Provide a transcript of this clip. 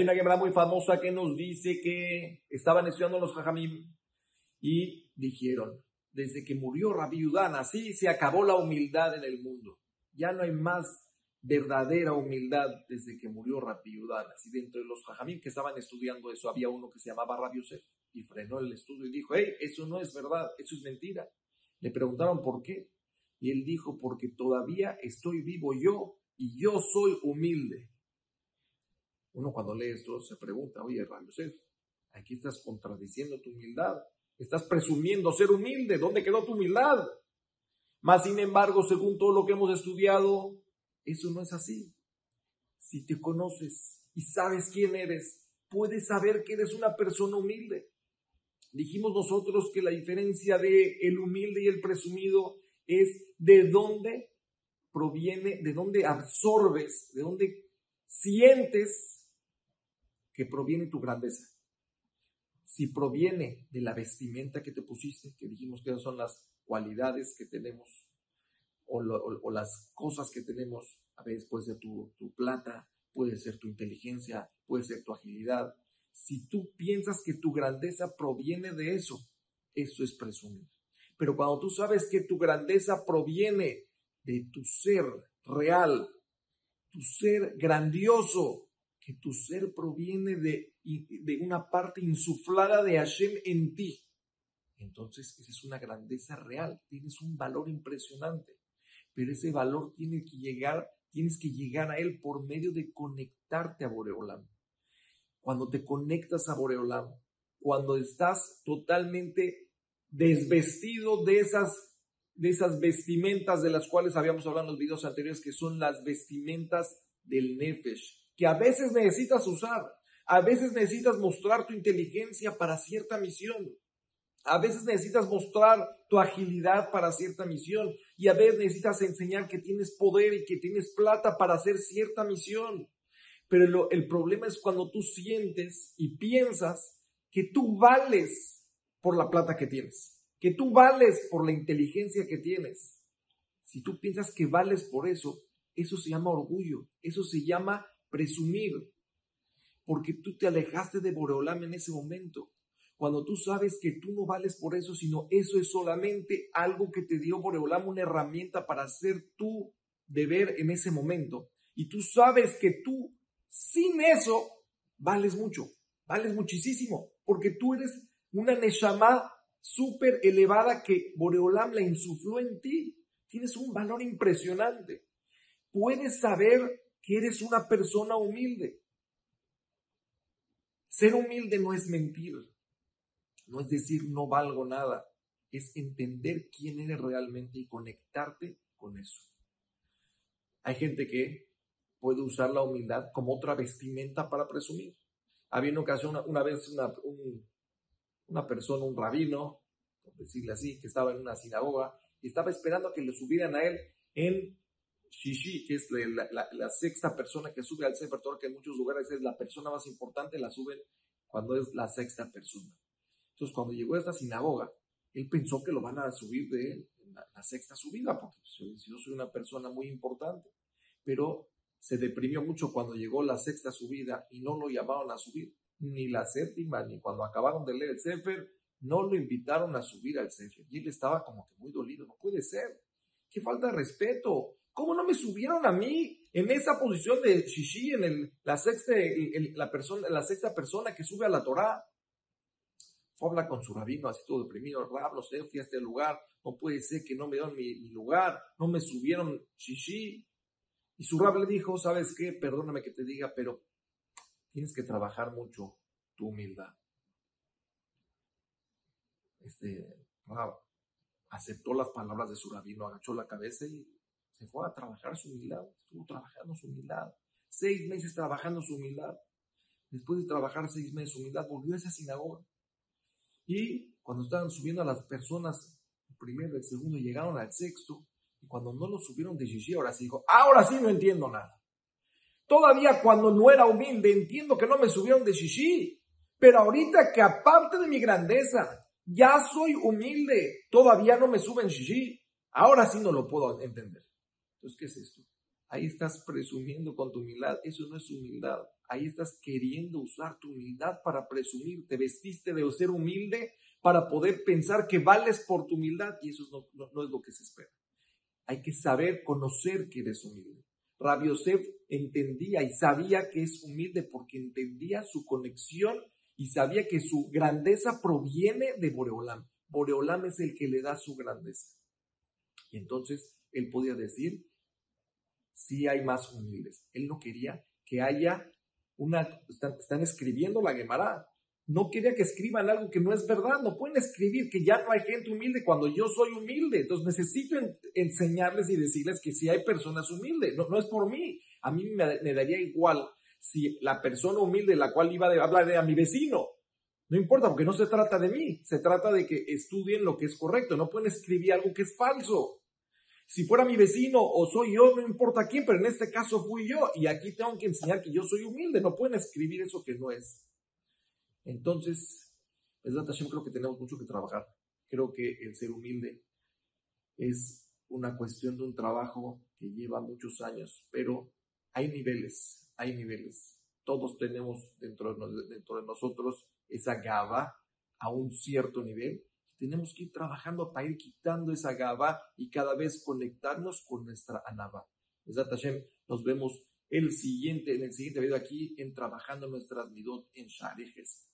Hay una guerra muy famosa que nos dice que estaban estudiando los Jajamim y dijeron, desde que murió Rabbi Yudán, así se acabó la humildad en el mundo. Ya no hay más verdadera humildad desde que murió Rabbi Yudán. Así dentro de los Jajamim que estaban estudiando eso, había uno que se llamaba Rabbi Yosef y frenó el estudio y dijo, hey, eso no es verdad, eso es mentira. Le preguntaron por qué. Y él dijo, porque todavía estoy vivo yo y yo soy humilde. Uno cuando lee esto se pregunta, oye, Yosef, aquí estás contradiciendo tu humildad. Estás presumiendo ser humilde. ¿Dónde quedó tu humildad? Más sin embargo, según todo lo que hemos estudiado, eso no es así. Si te conoces y sabes quién eres, puedes saber que eres una persona humilde. Dijimos nosotros que la diferencia de el humilde y el presumido es de dónde proviene, de dónde absorbes, de dónde sientes proviene tu grandeza si proviene de la vestimenta que te pusiste, que dijimos que son las cualidades que tenemos o, las cosas que tenemos, a veces puede ser tu, tu plata, puede ser tu inteligencia, puede ser tu agilidad. Si tú piensas que tu grandeza proviene de eso, eso es presumir. Pero cuando tú sabes que tu grandeza proviene de tu ser real, tu ser grandioso, tu ser proviene de, de una parte insuflada de Hashem en ti. Entonces, esa es una grandeza real, tienes un valor impresionante, pero ese valor tiene que llegar, tienes que llegar a él por medio de conectarte a Boreolam. Cuando te conectas a Boreolam, cuando estás totalmente desvestido de esas, de esas vestimentas de las cuales habíamos hablado en los videos anteriores, que son las vestimentas del Nefesh, que a veces necesitas usar, a veces necesitas mostrar tu inteligencia para cierta misión, a veces necesitas mostrar tu agilidad para cierta misión y a veces necesitas enseñar que tienes poder y que tienes plata para hacer cierta misión. Pero el problema es cuando tú sientes y piensas que tú vales por la plata que tienes, que tú vales por la inteligencia que tienes. Si tú piensas que vales por eso, eso se llama orgullo, eso se llama presumir, porque tú te alejaste de Boreolam en ese momento. Cuando tú sabes que tú no vales por eso, sino eso es solamente algo que te dio Boreolam, una herramienta para hacer tu deber en ese momento. Y tú sabes que tú, sin eso, vales mucho, vales muchísimo, porque tú eres una Neshama súper elevada que Boreolam la insufló en ti. Tienes un valor impresionante. Puedes saber que eres una persona humilde. Ser humilde no es mentir, no es decir no valgo nada, es entender quién eres realmente y conectarte con eso. Hay gente que puede usar la humildad como otra vestimenta para presumir. Había una ocasión, una, vez, una, una persona, un rabino, por decirle así, que estaba en una sinagoga y estaba esperando a que le subieran a él en Shishi, que es la, sexta persona que sube al Sefer Torah, que en muchos lugares es la persona más importante, la suben cuando es la sexta persona. Entonces, cuando llegó a esta sinagoga, él pensó que lo van a subir de la, sexta subida, porque pues, yo soy una persona muy importante. Pero se deprimió mucho cuando llegó la sexta subida y no lo llamaron a subir, ni la séptima, ni cuando acabaron de leer el Sefer, no lo invitaron a subir al Sefer. Y él estaba como que muy dolido, no puede ser. Qué falta de respeto. ¿Cómo no me subieron a mí en esa posición de Shishi, en el, la, sexta, la, persona, la sexta persona que sube a la Torah? Fue con su rabino, así todo deprimido. Rab, no sé, fui a este lugar. No puede ser que no me dieron mi, lugar. No me subieron Shishi. Y su rab le dijo, ¿sabes qué? Perdóname que te diga, pero tienes que trabajar mucho tu humildad. Este, rab aceptó las palabras de su rabino, agachó la cabeza y se fue a trabajar su humildad, estuvo trabajando su humildad, seis meses trabajando su humildad. Después de trabajar seis meses su humildad, volvió a esa sinagoga. Y cuando estaban subiendo a las personas, el primero, el segundo, llegaron al sexto, y cuando no lo subieron de Shishi, ahora sí dijo, ahora sí no entiendo nada. Todavía cuando no era humilde, entiendo que no me subieron de Shishi, pero ahorita que aparte de mi grandeza, ya soy humilde, todavía no me suben Shishi, ahora sí no lo puedo entender. Entonces, ¿qué es esto? Ahí estás presumiendo con tu humildad. Eso no es humildad. Ahí estás queriendo usar tu humildad para presumir. Te vestiste de ser humilde para poder pensar que vales por tu humildad y eso no, es lo que se espera. Hay que saber conocer que eres humilde. Rabbi Yosef entendía y sabía que es humilde porque entendía su conexión y sabía que su grandeza proviene de Boreolam. Boreolam es el que le da su grandeza. Y entonces él podía decir, sí hay más humildes. Él no quería que haya una, están, escribiendo la Gemara. No quería que escriban algo que no es verdad. No pueden escribir que ya no hay gente humilde cuando yo soy humilde. Entonces necesito enseñarles y decirles que sí hay personas humildes. No, no es por mí. A mí me, daría igual si la persona humilde, la cual iba a hablar de a mi vecino, no importa, porque no se trata de mí, se trata de que estudien lo que es correcto, no pueden escribir algo que es falso. Si fuera mi vecino o soy yo, no importa quién, pero en este caso fui yo y aquí tengo que enseñar que yo soy humilde, no pueden escribir eso que no es. Entonces, yo creo que tenemos mucho que trabajar. Creo que el ser humilde es una cuestión de un trabajo que lleva muchos años, pero hay niveles, hay niveles. Todos tenemos dentro de, dentro de nosotros esa gaba a un cierto nivel tenemos que ir trabajando para ir quitando esa gaba y cada vez conectarnos con nuestra anaba. nos vemos el siguiente, en el siguiente video aquí en Trabajando nuestras midot en Sharejes.